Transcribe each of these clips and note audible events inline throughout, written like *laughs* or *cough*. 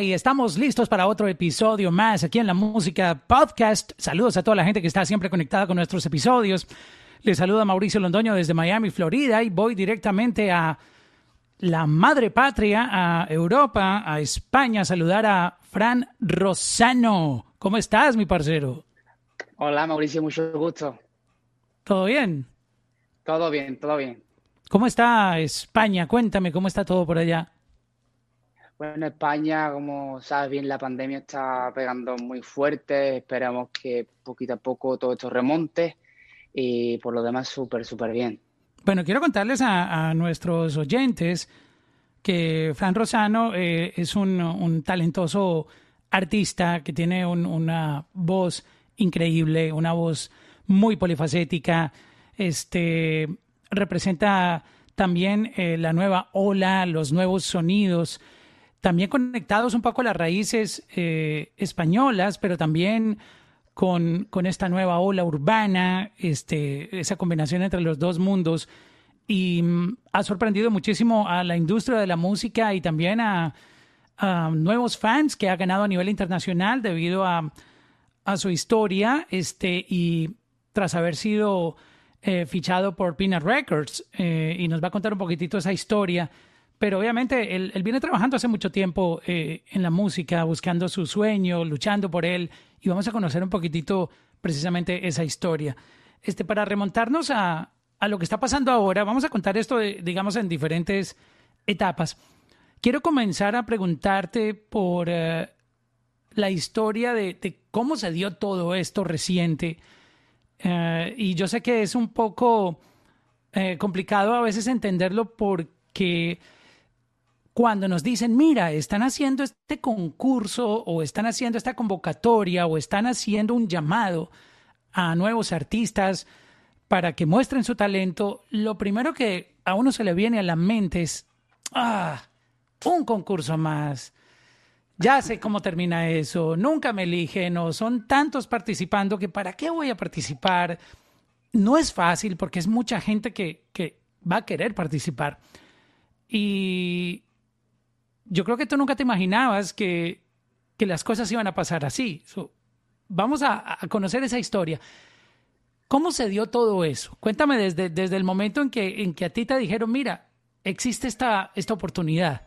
Y estamos listos para otro episodio más aquí en la Música Podcast. Saludos a toda la gente que está siempre conectada con nuestros episodios. Les saluda Mauricio Londoño desde Miami, Florida, y voy directamente a la madre patria, a Europa, a España, a saludar a Fran Rosano. ¿Cómo estás, mi parcero? Hola, Mauricio, mucho gusto. ¿Todo bien? Todo bien, todo bien. ¿Cómo está España? Cuéntame, ¿cómo está todo por allá? Bueno, España, como sabes bien, la pandemia está pegando muy fuerte. Esperamos que poquito a poco todo esto remonte y por lo demás súper, súper bien. Bueno, quiero contarles a, nuestros oyentes que Fran Rosano eh, es un, talentoso artista que tiene una voz increíble, una voz muy polifacética. Este representa también eh, la nueva ola, los nuevos sonidos también conectados un poco a las raíces eh, españolas, pero también con, con, esta nueva ola urbana, este, esa combinación entre los dos mundos. Y mm, ha sorprendido muchísimo a la industria de la música y también a, nuevos fans que ha ganado a nivel internacional debido a, a su historia este, y tras haber sido eh, fichado por Peanut Records. Eh, y nos va a contar un poquitito esa historia pero obviamente él, viene trabajando hace mucho tiempo eh, en la música, buscando su sueño, luchando por él, y vamos a conocer un poquitito precisamente esa historia. Este, para remontarnos a, a lo que está pasando ahora, vamos a contar esto, digamos, en diferentes etapas. Quiero comenzar a preguntarte por eh, la historia de, cómo se dio todo esto reciente. Eh, y yo sé que es un poco complicado a veces entenderlo porque cuando nos dicen, mira, están haciendo este concurso o están haciendo esta convocatoria o están haciendo un llamado a nuevos artistas para que muestren su talento, lo primero que a uno se le viene a la mente es, ah, un concurso más. Ya sé cómo termina eso, nunca me eligen o son tantos participando que para qué voy a participar. No es fácil porque es mucha gente que, que va a querer participar. Y yo creo que tú nunca te imaginabas que, las cosas iban a pasar así. vamos a, conocer esa historia. ¿Cómo se dio todo eso? Cuéntame desde, desde el momento en que, en que a ti te dijeron, mira, existe esta, esta oportunidad.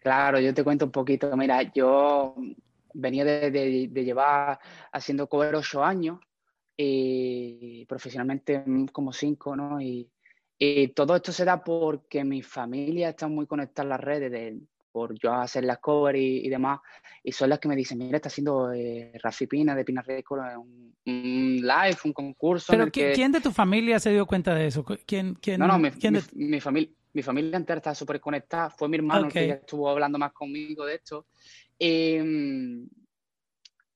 Claro, yo te cuento un poquito. Mira, yo venía de, llevar haciendo cover ocho años y profesionalmente como cinco, ¿no? Y, y todo esto se da porque mi familia está muy conectada a las redes de, por yo hacer las covers y, demás, y son las que me dicen, mira, está haciendo eh, Rafi Pina de Pina Records un, un, live, un concurso. Pero ¿quién de tu familia se dio cuenta de eso? ¿Quién, quién, no, no, mi, mi, familia, mi familia entera está súper conectada. Fue mi hermano el que estuvo hablando más conmigo de esto. Y,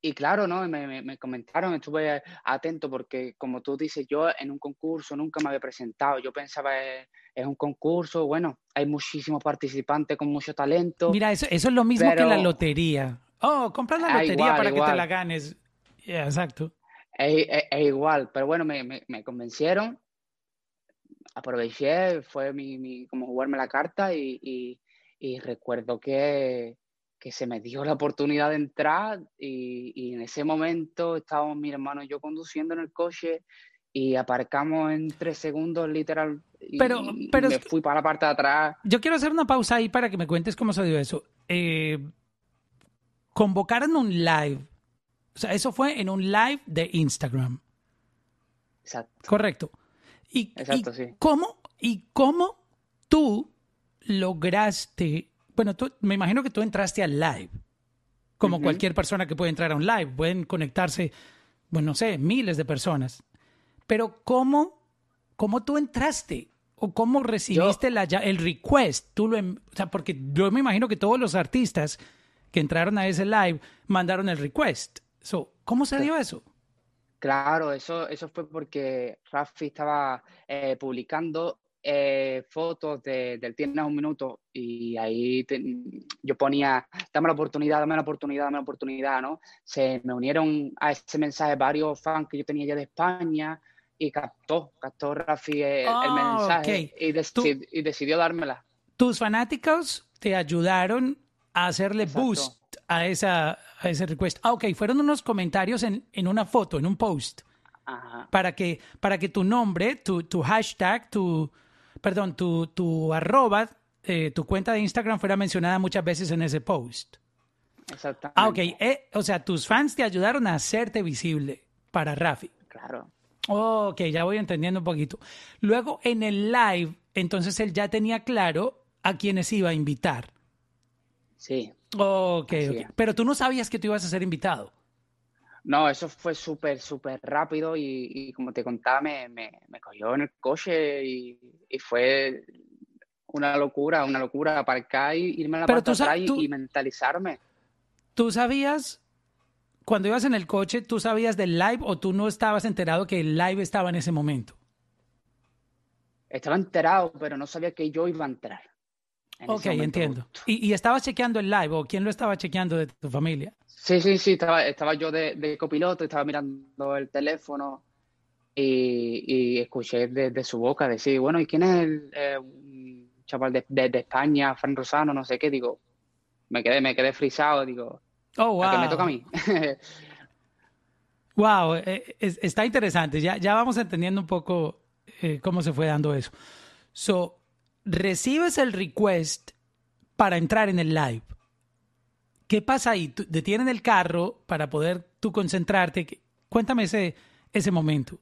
y claro, ¿no? Me, comentaron, estuve atento porque, como tú dices, yo en un concurso nunca me había presentado. Yo pensaba, es, es un concurso, bueno, hay muchísimos participantes con mucho talento. Mira, eso, eso es lo mismo que la lotería. Oh, compra la ah, lotería para que te la ganes. exacto. Es, igual, pero bueno, me, me, convencieron, aproveché, fue mi, mi, como jugarme la carta y, y recuerdo que que se me dio la oportunidad de entrar y, en ese momento estábamos mi hermano y yo conduciendo en el coche y aparcamos en tres segundos literal y, pero, pero me fui para la parte de atrás. Yo quiero hacer una pausa ahí para que me cuentes cómo se dio eso. Eh, convocaron un live. O sea, eso fue en un live de Instagram. Exacto. Correcto. Y, Exacto, sí. ¿cómo, ¿Y cómo tú lograste bueno, tú, me imagino que tú entraste al live, como cualquier persona que puede entrar a un live, pueden conectarse, bueno, no sé, miles de personas. Pero ¿cómo, cómo tú entraste? ¿O cómo recibiste la, el request? Tú lo, o sea, porque yo me imagino que todos los artistas que entraron a ese live mandaron el request. So, ¿Cómo se dio eso? Claro, eso, eso fue porque Rafi estaba eh, publicando eh, fotos de, del Tienes un minuto y ahí yo ponía, dame la oportunidad, dame la oportunidad, dame la oportunidad, ¿no? Se me unieron a ese mensaje varios fans que yo tenía ya de España y captó, captó Rafi el, mensaje y, y, decidió dármela. Tus fanáticos te ayudaron a hacerle boost a, esa, a ese request. Ah, ok, fueron unos comentarios en, en una foto, en un post. Para que, para que tu nombre, tu, tu hashtag, tu, perdón, tu, tu arroba, eh, tu cuenta de Instagram fuera mencionada muchas veces en ese post. Exactamente. Ah, ok. Eh, o sea, tus fans te ayudaron a hacerte visible para Rafi. Claro. ok, ya voy entendiendo un poquito. Luego, en el live, entonces él ya tenía claro a quienes iba a invitar. Sí. Ok, ok. Pero tú no sabías que tú ibas a ser invitado. No, eso fue súper, súper rápido y, como te contaba, me, me, cogió en el coche y, fue una locura, una locura aparcar y irme a la parte atrás y, mentalizarme. ¿Tú sabías, cuando ibas en el coche, tú sabías del live o tú no estabas enterado que el live estaba en ese momento? Estaba enterado, pero no sabía que yo iba a entrar. Ok, entiendo. ¿Y, ¿Y estabas chequeando el live o quién lo estaba chequeando de tu familia? Sí, sí, sí, estaba, estaba yo de, copiloto, estaba mirando el teléfono y, escuché de, su boca decir, bueno, ¿y quién es el eh, chaval de, España, Fran Rosano, no sé qué? Digo, me quedé, me quedé frisado, digo, oh, wow. que me toca a mí? *laughs* wow, eh, está interesante, ya, ya vamos entendiendo un poco eh, cómo se fue dando eso. So, recibes el request para entrar en el live. ¿Qué pasa ahí? Detienen el carro para poder tú concentrarte. Cuéntame ese, ese momento.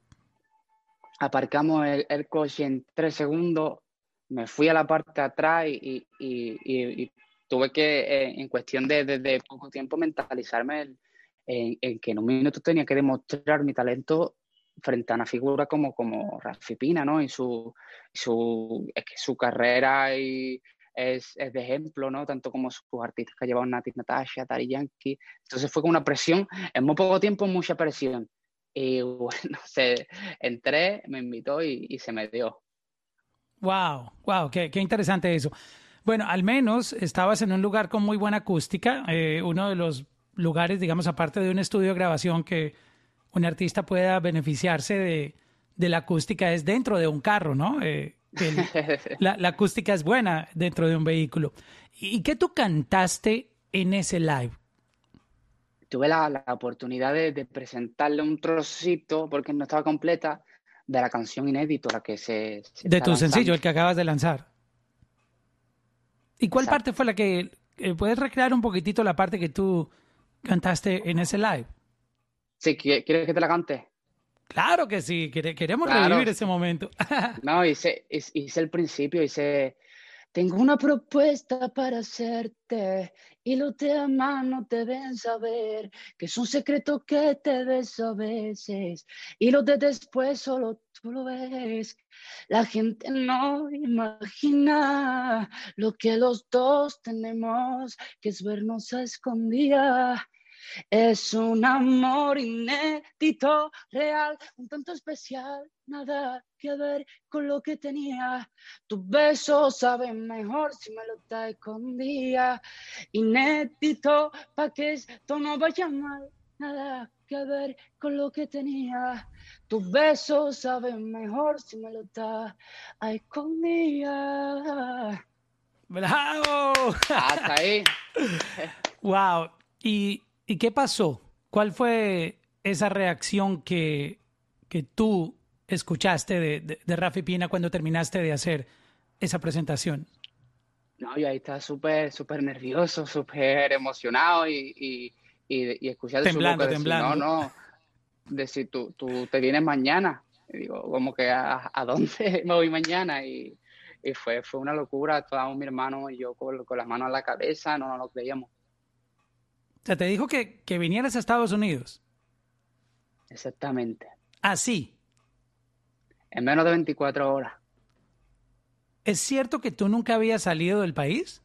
Aparcamos el, coche en tres segundos, me fui a la parte de atrás y, tuve que, eh, en cuestión de, poco tiempo, mentalizarme en, que en un minuto tenía que demostrar mi talento frente a una figura como, como Rafi Pina, ¿no? Y su, su, es que su carrera y, es, de ejemplo, ¿no? Tanto como sus artistas que ha llevado Nati Natasha, Tari Yankee. Entonces fue con una presión, en muy poco tiempo mucha presión. Y *laughs* bueno, se, entré, me invitó y, se me dio. Wow, wow, qué, qué, interesante eso. Bueno, al menos estabas en un lugar con muy buena acústica, eh, uno de los lugares, digamos, aparte de un estudio de grabación que un artista pueda beneficiarse de, de la acústica es dentro de un carro, ¿no? Eh, *laughs* la, acústica es buena dentro de un vehículo. ¿Y qué tú cantaste en ese live? Tuve la, oportunidad de, presentarle un trocito, porque no estaba completa, de la canción inédita, la que se... de tu sencillo, el que acabas de lanzar. ¿Y cuál parte fue la que... Eh, ¿Puedes recrear un poquitito la parte que tú cantaste en ese live? Sí, ¿quieres que te la cante? Claro que sí, queremos revivir ese momento. *laughs* no, hice, hice el principio, hice, tengo una propuesta para hacerte y los demás no te deben saber que es un secreto que te ves a veces y los de después solo tú lo ves. La gente no imagina lo que los dos tenemos, que es vernos a escondidas es un amor inédito, real, un tanto especial, nada que ver con lo que tenía. Tu beso sabe mejor si me lo da escondía. Inédito, pa' que esto no vaya mal, nada que ver con lo que tenía. Tu beso sabe mejor si me lo da a escondía. ¡Bravo! Hasta ahí. *laughs* wow. Y ¿Y qué pasó? ¿Cuál fue esa reacción que, que tú escuchaste de, de, Rafi Pina cuando terminaste de hacer esa presentación? No, yo ahí estaba súper, súper nervioso, súper emocionado y, y, y, escuchar temblando, su boca temblando. no, no, decir, tú, tú te vienes mañana. Y digo, como que a, a dónde *laughs* me voy mañana? Y, y, fue, fue una locura. Estábamos mi hermano y yo con, con las manos a la cabeza, no nos lo creíamos. O sea, te dijo que, que vinieras a Estados Unidos. Exactamente. Así. En menos de 24 horas. ¿Es cierto que tú nunca habías salido del país?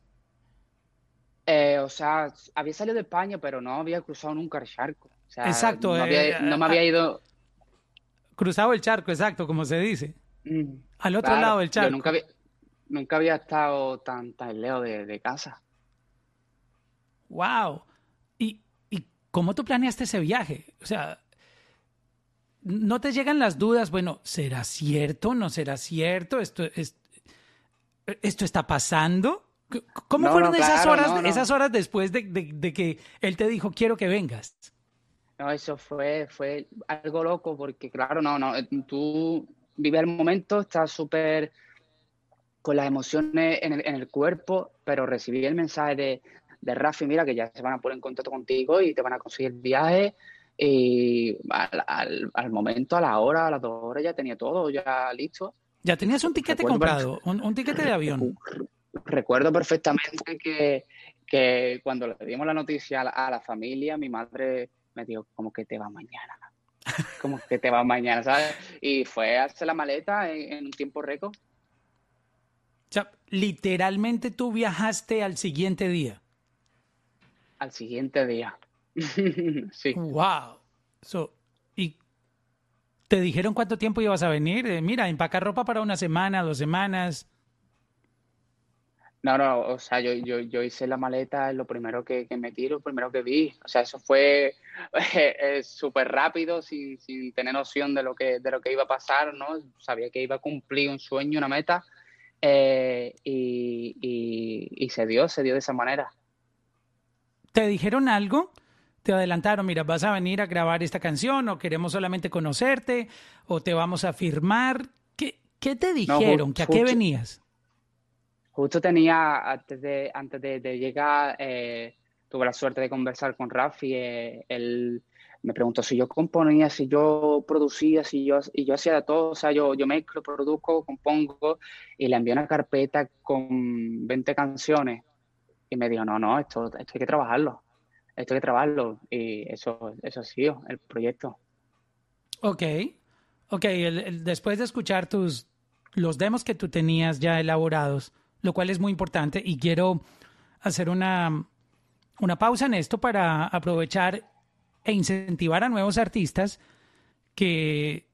Eh, o sea, había salido de España, pero no había cruzado nunca el charco. exacto. No, eh, me había ido. Cruzado el charco, exacto, como se dice. Mm, Al otro lado del charco. nunca había, nunca había estado tan, tan lejos de, de casa. ¡Wow! ¿Cómo tú planeaste ese viaje? O sea, ¿no te llegan las dudas? Bueno, ¿será cierto? ¿No será cierto? ¿Esto, es, esto está pasando? ¿Cómo fueron esas horas, esas horas después de, de, que él te dijo quiero que vengas? No, eso fue, fue algo loco porque claro, no, no, tú vives el momento, estás súper con las emociones en el, en el, cuerpo, pero recibí el mensaje de, de Rafi, mira que ya se van a poner en contacto contigo y te van a conseguir el viaje. Y al, al, momento, a la hora, a las dos horas ya tenía todo ya listo. ¿Ya tenías un tiquete comprado? Un, un, tiquete de avión? Recuerdo perfectamente que, que cuando le dimos la noticia a la, familia, mi madre me dijo, como que te va mañana? como que te va mañana, ¿sabes? Y fue a hacer la maleta en, en un tiempo récord. O sea, literalmente tú viajaste al siguiente día. Al siguiente día. *laughs* sí. Wow. ¿Y te dijeron cuánto tiempo ibas a venir? Eh, mira, empacar ropa para una semana, dos semanas. No, no, o sea, yo, yo, yo hice la maleta, lo primero que, que me tiro, lo primero que vi. O sea, eso fue *laughs* eh, súper rápido, sin, sin, tener noción de lo, que, de lo que iba a pasar, ¿no? Sabía que iba a cumplir un sueño, una meta, eh, y, se dio, se dio de esa manera. ¿Te dijeron algo? ¿Te adelantaron, mira, vas a venir a grabar esta canción o queremos solamente conocerte o te vamos a firmar? ¿Qué, qué te dijeron? ¿Que ¿A qué venías? Justo tenía, antes de, antes de, llegar, eh, tuve la suerte de conversar con Rafi. Eh, él me preguntó si yo componía, si yo producía, si yo, y yo hacía de todo, o sea, yo, yo mezclo, produzco, compongo, y le envié una carpeta con 20 canciones, y me dijo, no, no, esto, esto hay que trabajarlo, esto hay que trabajarlo, y eso, eso ha sido el proyecto. Ok, ok, después de escuchar tus, los demos que tú tenías ya elaborados, lo cual es muy importante, y quiero hacer una, una pausa en esto para aprovechar e incentivar a nuevos artistas que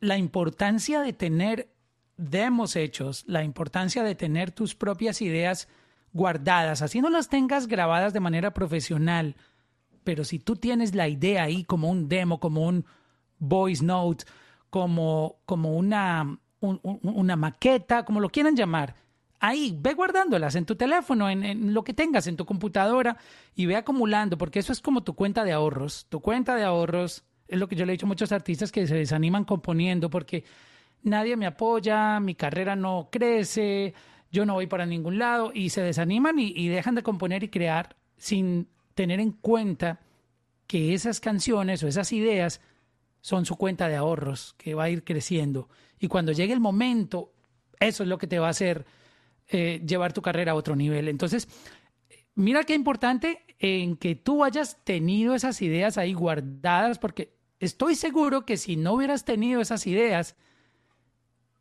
la importancia de tener demos hechos, la importancia de tener tus propias ideas guardadas, así no las tengas grabadas de manera profesional, pero si tú tienes la idea ahí como un demo, como un voice note, como, como una, una maqueta, como lo quieran llamar, ahí, ve guardándolas en tu teléfono, en, lo que tengas, en tu computadora y ve acumulando, porque eso es como tu cuenta de ahorros. Tu cuenta de ahorros es lo que yo le he dicho a muchos artistas que se desaniman componiendo porque nadie me apoya, mi carrera no crece, yo no voy para ningún lado y se desaniman y, dejan de componer y crear sin tener en cuenta que esas canciones o esas ideas son su cuenta de ahorros que va a ir creciendo. Y cuando llegue el momento, eso es lo que te va a hacer eh, llevar tu carrera a otro nivel. Entonces, mira qué importante en que tú hayas tenido esas ideas ahí guardadas, porque estoy seguro que si no hubieras tenido esas ideas,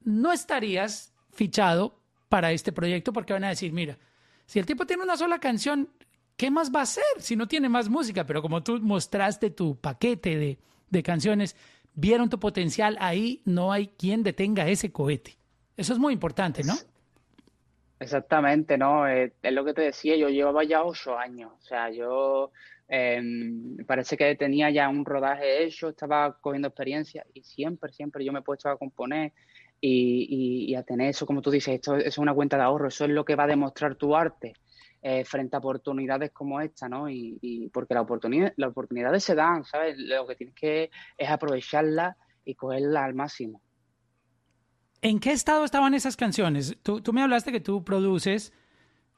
no estarías fichado para este proyecto porque van a decir, mira, si el tipo tiene una sola canción, ¿qué más va a hacer si no tiene más música? Pero como tú mostraste tu paquete de, de canciones, vieron tu potencial, ahí no hay quien detenga ese cohete. Eso es muy importante, ¿no? Exactamente, ¿no? Eh, es lo que te decía, yo llevaba ya ocho años, o sea, yo em, parece que tenía ya un rodaje hecho, estaba cogiendo experiencia y siempre, siempre yo me he puesto a componer y, a tener eso, como tú dices, esto, es una cuenta de ahorro, eso es lo que va a demostrar tu arte eh, frente a oportunidades como esta, ¿no? Y, porque la oportunidad, las oportunidades se dan, ¿sabes? Lo que tienes que es aprovecharlas y cogerlas al máximo. ¿En qué estado estaban esas canciones? Tú, me hablaste que tú produces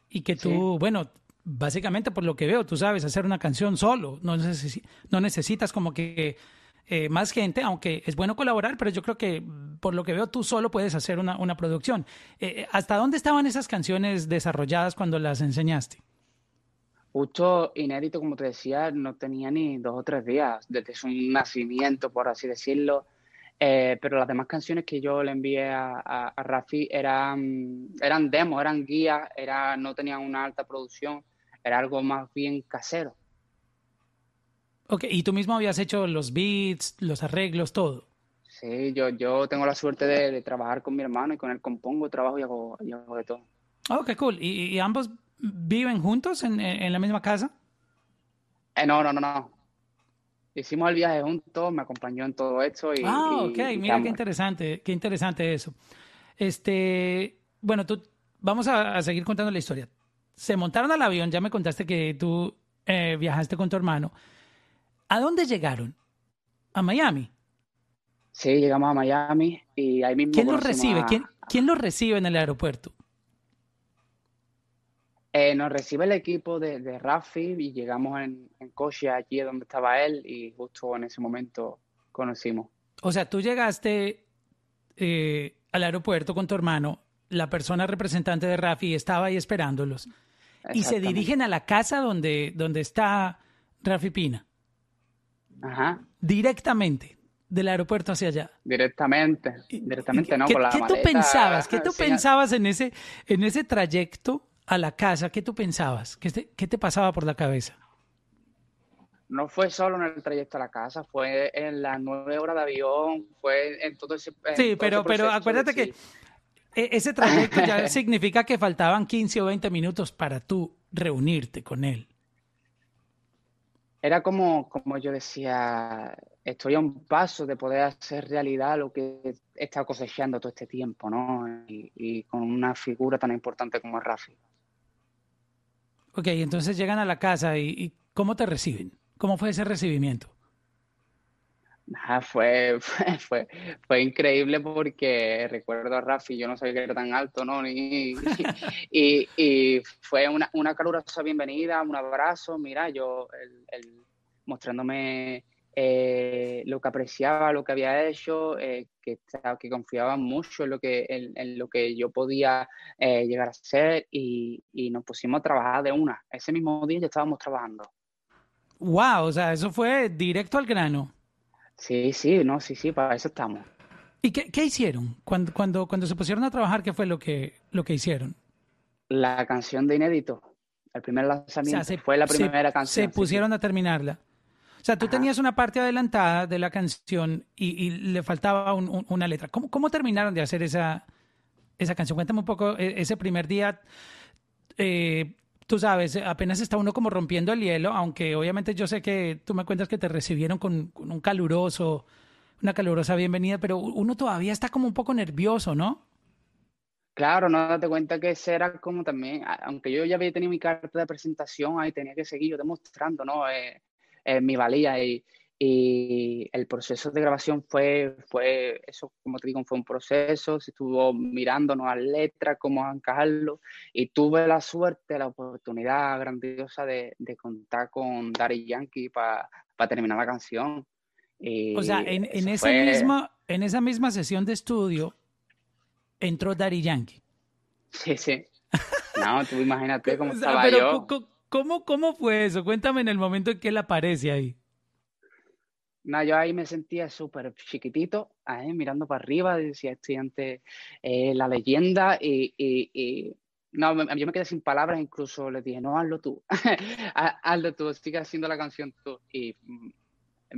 y que tú, bueno, básicamente por lo que veo, tú sabes hacer una canción solo. No, no necesitas como que eh, más gente, aunque es bueno colaborar, pero yo creo que por lo que veo tú solo puedes hacer una, una producción. Eh, eh, ¿Hasta dónde estaban esas canciones desarrolladas cuando las enseñaste? Justo inédito, como te decía, no tenía ni dos o tres días desde su nacimiento, por así decirlo. Pero las demás canciones que yo le envié a, a, Rafi eran, eran demos, eran guías, era, no tenían una alta producción, era algo más bien casero. Ok, ¿y tú mismo habías hecho los beats, los arreglos, todo? Sí, yo, yo tengo la suerte de, trabajar con mi hermano y con él compongo, trabajo y hago, de todo. Oh, qué cool. ¿Y, ambos viven juntos en, en la misma casa? Eh, no, no, no, no hicimos el viaje juntos, me acompañó en todo esto. Y, ah, ok, mira qué interesante, qué interesante eso. Este, bueno, tú vamos a, seguir contando la historia. Se montaron al avión, ya me contaste que tú eh, viajaste con tu hermano. ¿A dónde llegaron? ¿A Miami? Sí, llegamos a Miami y ahí mismo. ¿Quién los recibe? ¿Quién, ¿Quién los recibe en el aeropuerto? Eh, nos recibe el equipo de, de Rafi y llegamos en, coche allí donde estaba él y justo en ese momento conocimos. O sea, tú llegaste eh, al aeropuerto con tu hermano, la persona representante de Rafi estaba ahí esperándolos y se dirigen a la casa donde, donde está Rafi Pina. Ajá. Directamente del aeropuerto hacia allá. Directamente, directamente no, ¿qué, ¿qué tú pensabas? ¿Qué tú pensabas en ese, en ese trayecto a la casa, ¿qué tú pensabas? ¿Qué te, qué te pasaba por la cabeza? No fue solo en el trayecto a la casa, fue en las nueve horas de avión, fue en todo ese. sí, pero, pero acuérdate que e, ese trayecto ya *laughs* significa que faltaban 15 o 20 minutos para tú reunirte con él. Era como, como yo decía, estoy a un paso de poder hacer realidad lo que he estado cosechando todo este tiempo, ¿no? Y, con una figura tan importante como Rafi. Ok, entonces llegan a la casa y, ¿cómo te reciben? ¿Cómo fue ese recibimiento? *laughs* Fue, fue, fue, increíble porque recuerdo a Rafi, yo no sabía que era tan alto, ¿no? *laughs* y, y, fue una, una calurosa bienvenida, un abrazo, mira, yo, el, mostrándome eh, lo que apreciaba, lo que había hecho, eh, que, que confiaba mucho en lo que, en, lo que yo podía eh, llegar a ser y, nos pusimos a trabajar de una. Ese mismo día ya estábamos trabajando. Wow, o sea, eso fue directo al grano. Sí, sí, no, sí, sí, para eso estamos. ¿Y qué, qué hicieron? Cuando, cuando, cuando se pusieron a trabajar, ¿qué fue lo que, lo que hicieron? La canción de inédito. El primer lanzamiento fue la primera canción. Se pusieron a terminarla. O sea, tú tenías una parte adelantada de la canción y, le faltaba una letra. ¿Cómo, ¿Cómo, terminaron de hacer esa, esa canción? Cuéntame un poco, e, ese primer día, eh, tú sabes, apenas está uno como rompiendo el hielo, aunque obviamente yo sé que tú me cuentas que te recibieron con, un caluroso, una calurosa bienvenida, pero uno todavía está como un poco nervioso, ¿no? Claro, no date cuenta que ese era como también, aunque yo ya había tenido mi carta de presentación, ahí tenía que seguir yo demostrando, ¿no? Eh, mi valía y, el proceso de grabación fue, fue, eso como te digo, fue un proceso, se estuvo mirándonos a letras, cómo encajarlo, y tuve la suerte, la oportunidad grandiosa de, contar con Daddy Yankee para terminar la canción. o sea, en, en esa misma, en esa misma sesión de estudio entró Daddy Yankee. Sí, sí. No, tú imagínate cómo *laughs* estaba yo. ¿Cómo, ¿Cómo fue eso? Cuéntame en el momento en que él aparece ahí. No, yo ahí me sentía súper chiquitito, ahí, mirando para arriba, decía estudiante eh, la leyenda y, y, no, yo me quedé sin palabras, incluso le dije, no, hazlo tú, *laughs* hazlo tú, sigue haciendo la canción tú y mm,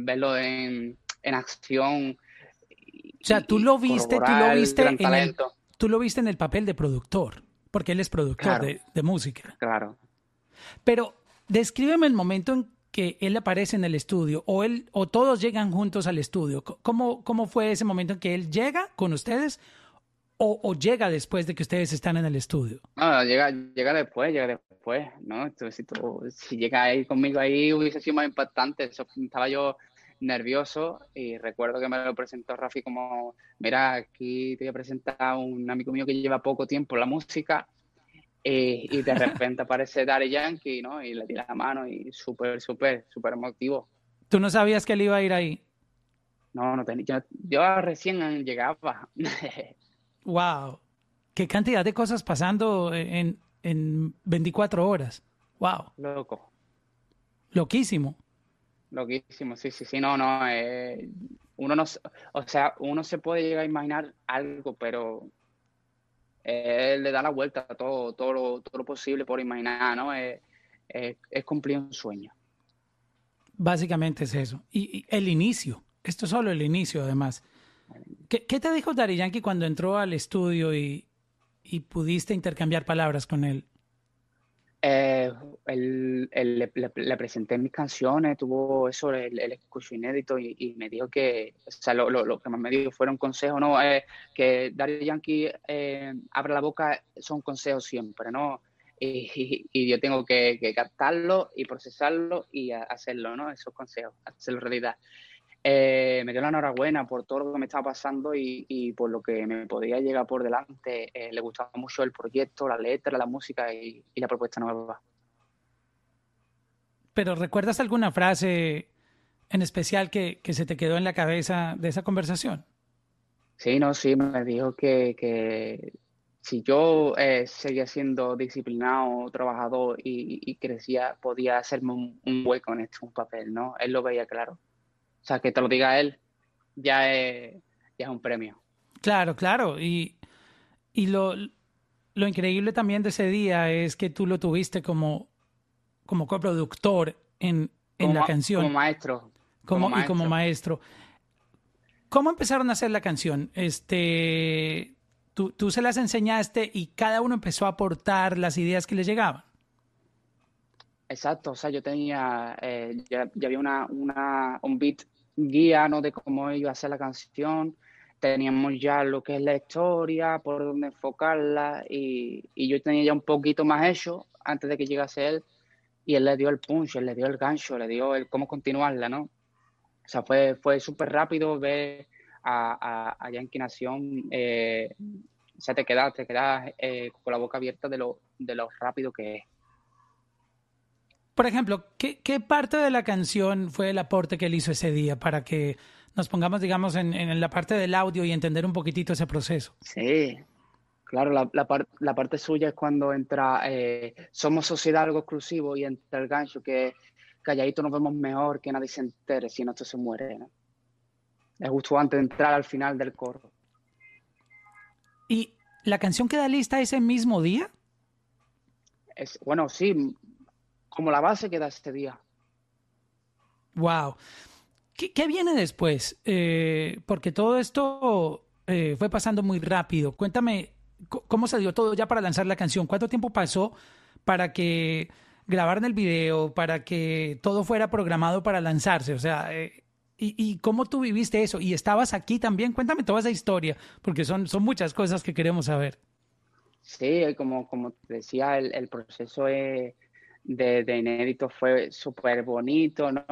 verlo en, en acción. o sea, tú lo viste, tú lo viste, en el, tú lo viste en el papel de productor, porque él es productor de, de música. Claro, pero descríbeme el momento en que él aparece en el estudio o él o todos llegan juntos al estudio. ¿Cómo, cómo fue ese momento en que él llega con ustedes o, llega después de que ustedes están en el estudio? No, llega, llega después, llega después, ¿no? Entonces, si, llega ahí conmigo ahí hubiese sido más impactante. estaba yo nervioso y recuerdo que me lo presentó Rafi como, mira, aquí te voy a presentar a un amigo mío que lleva poco tiempo la música y, de repente aparece Daddy Yankee, ¿no? Y le tira la mano y súper, súper, súper emotivo. ¿Tú no sabías que él iba a ir ahí? No, no tenía. Yo, recién llegaba. *laughs* wow. Qué cantidad de cosas pasando en, en 24 horas. Wow. Loco. Loquísimo. Loquísimo, sí, sí, sí, no, no. Eh, uno no, o sea, uno se puede llegar a imaginar algo, pero él le da la vuelta a todo, todo, lo, todo lo posible por imaginar, ¿no? Es, cumplir un sueño. Básicamente es eso. Y, el inicio, esto es solo el inicio además. ¿Qué, te dijo Dari Yankee cuando entró al estudio y, pudiste intercambiar palabras con él? Eh, le, presenté mis canciones, tuvo eso, el, el escucho inédito y, me dijo que, o sea, lo, que más me dijo fueron consejos, ¿no? Eh, que Dario Yankee eh, abre la boca son consejos siempre, ¿no? Y, y, yo tengo que, que, captarlo y procesarlo y hacerlo, ¿no? Esos consejos, hacerlo realidad. Eh, me dio la enhorabuena por todo lo que me estaba pasando y, por lo que me podía llegar por delante. Eh, le gustaba mucho el proyecto, la letra, la música y, la propuesta nueva. Pero ¿recuerdas alguna frase en especial que, se te quedó en la cabeza de esa conversación? Sí, no, sí, me dijo que, si yo eh, seguía siendo disciplinado, trabajador y, crecía, podía hacerme un, un, hueco en este un papel, ¿no? Él lo veía claro. O sea, que te lo diga él ya es, ya es un premio. Claro, claro. Y, y lo, lo increíble también de ese día es que tú lo tuviste como, como coproductor en, en la canción. Como maestro. Como, Y como maestro. ¿Cómo empezaron a hacer la canción? Este, tú, tú se las enseñaste y cada uno empezó a aportar las ideas que le llegaban. Exacto, o sea, yo tenía, eh, ya, ya, había una, una, un beat guía ¿no? de cómo iba a la canción. Teníamos ya lo que es la historia, por dónde enfocarla, y, y yo tenía ya un poquito más hecho antes de que llegase él, y él le dio el punch, él le dio el gancho, le dio el cómo continuarla, ¿no? O sea, fue, fue súper rápido ver a, a, Yankee Nación, eh, o sea, te quedas, te quedas eh, con la boca abierta de lo, de lo rápido que es. Por ejemplo, ¿qué, parte de la canción fue el aporte que él hizo ese día para que nos pongamos, digamos, en, la parte del audio y entender un poquitito ese proceso? Sí, claro, la, la, parte suya es cuando entra, eh, somos sociedad algo exclusivo y entra el gancho que calladito nos vemos mejor, que nadie se entere, si no esto se muere. ¿no? Es justo antes de entrar al final del coro. ¿Y la canción queda lista ese mismo día? Es, bueno, sí, como la base que da este día. Wow. ¿Qué, viene después? Eh, porque todo esto eh, fue pasando muy rápido. Cuéntame cómo se dio todo ya para lanzar la canción. ¿Cuánto tiempo pasó para que grabaran el video, para que todo fuera programado para lanzarse? O sea, eh, y, cómo tú viviste eso? ¿Y estabas aquí también? Cuéntame toda esa historia, porque son, son muchas cosas que queremos saber. Sí, como, como decía, el, el proceso es de, inédito fue súper bonito, ¿no?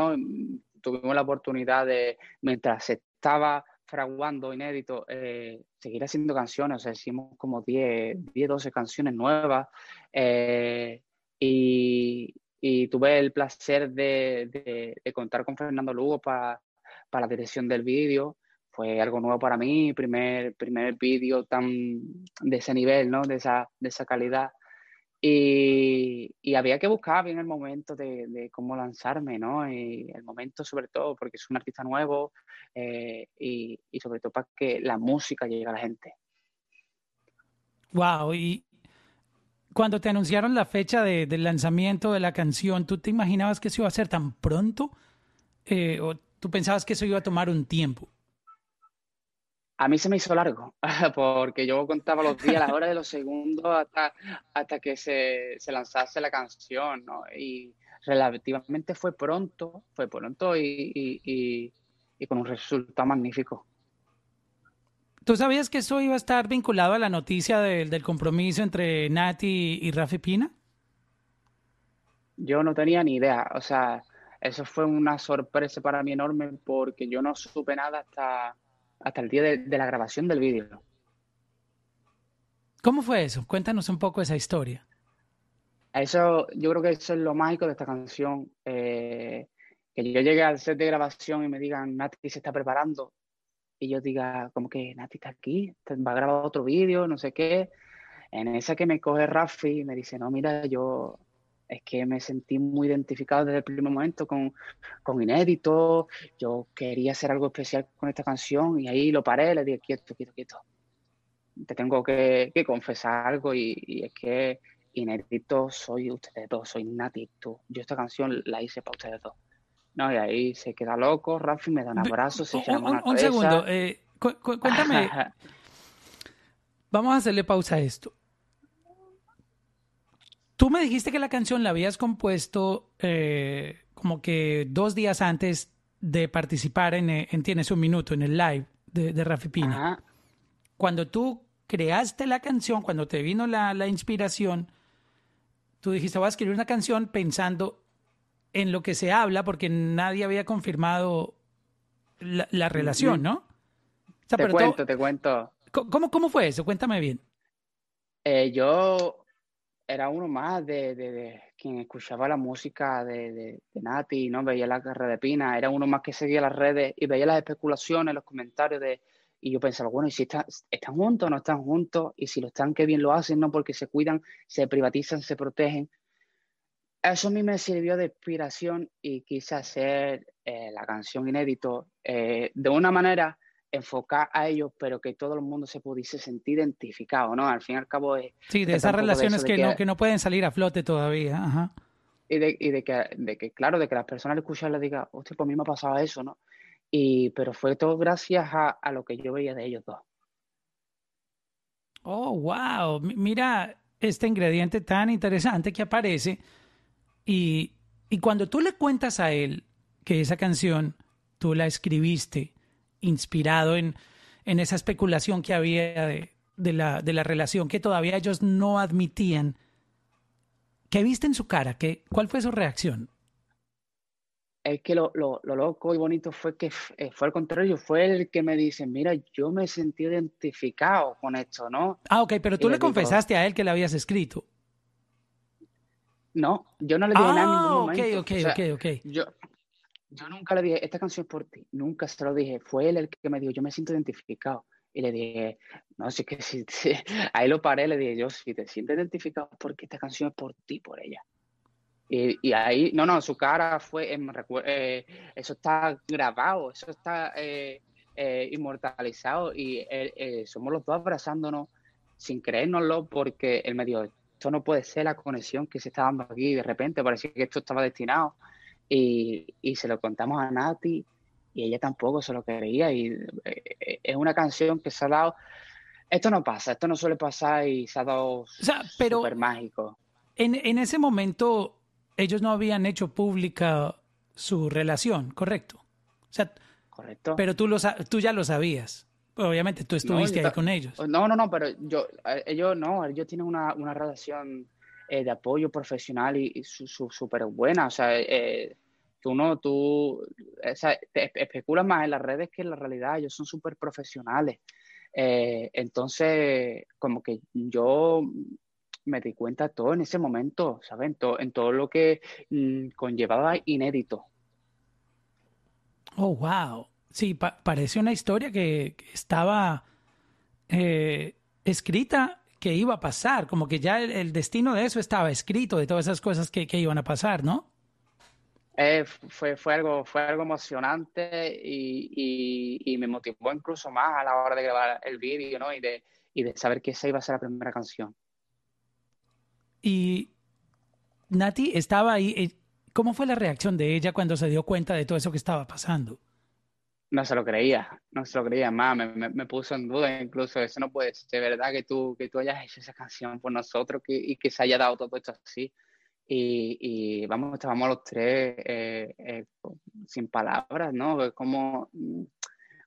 Tuvimos la oportunidad de, mientras se estaba fraguando inédito, eh, seguir haciendo canciones, o sea, hicimos como 10, 10 12 canciones nuevas eh, y, tuve el placer de, contar con Fernando Lugo para la dirección del vídeo. Fue algo nuevo para mí, primer, primer vídeo tan de ese nivel, ¿no? De esa, de esa calidad. Y, había que buscar bien el momento de, cómo lanzarme, ¿no? Y el momento sobre todo porque es un artista nuevo eh, y, sobre todo para que la música llegue a la gente. Wow, y cuando te anunciaron la fecha del lanzamiento de la canción, ¿tú te imaginabas que eso iba a ser tan pronto? Eh, ¿O tú pensabas que eso iba a tomar un tiempo? A mí se me hizo largo, *laughs* porque yo contaba los días, las horas de los segundos hasta, hasta que se, lanzase la canción, ¿no? Y relativamente fue pronto, fue pronto y, con un resultado magnífico. ¿Tú sabías que eso iba a estar vinculado a la noticia del compromiso entre Nati y Rafi Pina? Yo no tenía ni idea, o sea, eso fue una sorpresa para mí enorme porque yo no supe nada hasta hasta el día de, la grabación del vídeo. ¿Cómo fue eso? Cuéntanos un poco esa historia. Eso, yo creo que eso es lo mágico de esta canción. Eh, que yo llegue al set de grabación y me digan, Nati se está preparando. Y yo diga, como que Nati está aquí, va a grabar otro vídeo, no sé qué. En esa que me coge Rafi y me dice, no, mira, yo es que me sentí muy identificado desde el primer momento con, con Inédito, yo quería hacer algo especial con esta canción y ahí lo paré, le dije, quieto, quieto, quieto. Te tengo que, confesar algo y, es que Inédito soy ustedes dos, soy Natito. Yo esta canción la hice para ustedes dos. No, y ahí se queda loco, Rafi me da un abrazo, se llama un, un segundo, eh, cuéntame. *laughs* Vamos a hacerle pausa a esto Tú me dijiste que la canción la habías compuesto eh, como que dos días antes de participar en, eh, en, Tienes un Minuto, en el live de, de Rafi Pina. Cuando tú creaste la canción, cuando te vino la, la, inspiración, tú dijiste, voy a escribir una canción pensando en lo que se habla, porque nadie había confirmado la, la relación, ¿no? te cuento, te cuento. ¿cómo, ¿Cómo fue eso? Cuéntame bien. Eh, yo era uno más de, de, quien escuchaba la música de, de, Nati, ¿no? Veía la carrera de Pina, era uno más que seguía las redes y veía las especulaciones, los comentarios de... Y yo pensaba, bueno, ¿y si están juntos o no están juntos? Y si lo están, qué bien lo hacen, ¿no? Porque se cuidan, se privatizan, se protegen. Eso a mí me sirvió de inspiración y quise hacer eh, la canción inédito eh, de una manera enfocar a ellos, pero que todo el mundo se pudiese sentir identificado, ¿no? Al fin y al cabo es... Sí, de esas relaciones que, no, que no pueden salir a flote todavía, Ajá. Y, de, y de, que, de que, claro, de que las personas al escuchar les digan, hostia, pues a mí me ha pasado eso, ¿no? Y, pero fue todo gracias a, a lo que yo veía de ellos dos. Oh, wow. Mira este ingrediente tan interesante que aparece. Y, y cuando tú le cuentas a él que esa canción tú la escribiste inspirado en, en esa especulación que había de, de, la, de la relación que todavía ellos no admitían. ¿Qué viste en su cara? ¿Qué, ¿Cuál fue su reacción? Es que lo, lo, lo loco y bonito fue que eh, fue al contrario, fue el que me dice, mira, yo me sentí identificado con esto, ¿no? Ah, ok, pero tú le, confesaste a él que le habías escrito. No, yo no le dije nada en ningún ah, momento. Ok, ok, ok, ok. Yo, yo nunca le dije, esta canción es por ti, nunca se lo dije. Fue él el que me dijo, yo me siento identificado. Y le dije, no, si que si, *laughs* ahí lo paré, le dije, yo, si te sientes identificado, porque esta canción es por ti, por ella. Y, ahí, no, no, su cara fue, eh, eso está grabado, eso está eh, eh, inmortalizado y somos los dos abrazándonos sin creérnoslo porque él me dijo, esto no puede ser la conexión que se está dando aquí, de repente parecía que esto estaba destinado. Y, y, se lo contamos a Nati y ella tampoco se lo creía y eh, es una canción que se ha dado esto no pasa, esto no suele pasar y se ha dado o sea, pero súper mágico. En, en ese momento ellos no habían hecho pública su relación, ¿correcto? O sea, correcto. Pero tú, lo, tú ya lo sabías. Obviamente tú estuviste ahí con ellos. No, no, no, pero yo, eh, ellos no, ellos tienen una, una relación eh, de apoyo profesional y, súper buena. O sea, eh, tú no, tú especulas más en las redes que en la realidad. Ellos son súper profesionales. Eh, entonces, como que yo me di cuenta todo en ese momento, ¿sabes? En, en todo lo que mm, conllevaba inédito. Oh, wow. Sí, parece una historia que, que estaba escrita que iba a pasar, como que ya el, destino de eso estaba escrito, de todas esas cosas que, que iban a pasar, ¿no? Eh, fue, fue, algo, fue algo emocionante y, y, me motivó incluso más a la hora de grabar el vídeo, ¿no? Y de, y de saber que esa iba a ser la primera canción. Y Nati estaba ahí. Eh, ¿Cómo fue la reacción de ella cuando se dio cuenta de todo eso que estaba pasando? No se lo creía, no se lo creía más, me, me, puso en duda incluso, eso no puede ser verdad que tú, que tú hayas hecho esa canción por nosotros que, y que se haya dado todo esto así. Y, y vamos, estábamos los tres eh, eh, sin palabras, ¿no? ¿Cómo,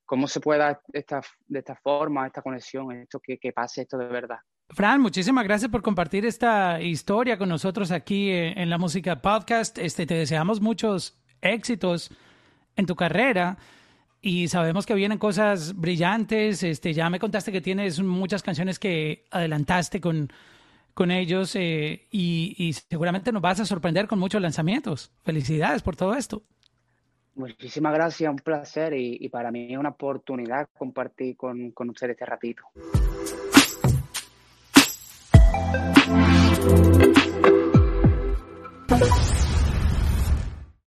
cómo se puede dar esta, de esta forma, esta conexión, esto que, que pase esto de verdad? Fran, muchísimas gracias por compartir esta historia con nosotros aquí en, en la música podcast. Este, te deseamos muchos éxitos en tu carrera y sabemos que vienen cosas brillantes. Este, ya me contaste que tienes muchas canciones que adelantaste con, con ellos eh, y, seguramente nos vas a sorprender con muchos lanzamientos. Felicidades por todo esto. Muchísimas gracias, un placer y, y para mí es una oportunidad compartir con, con ustedes este ratito.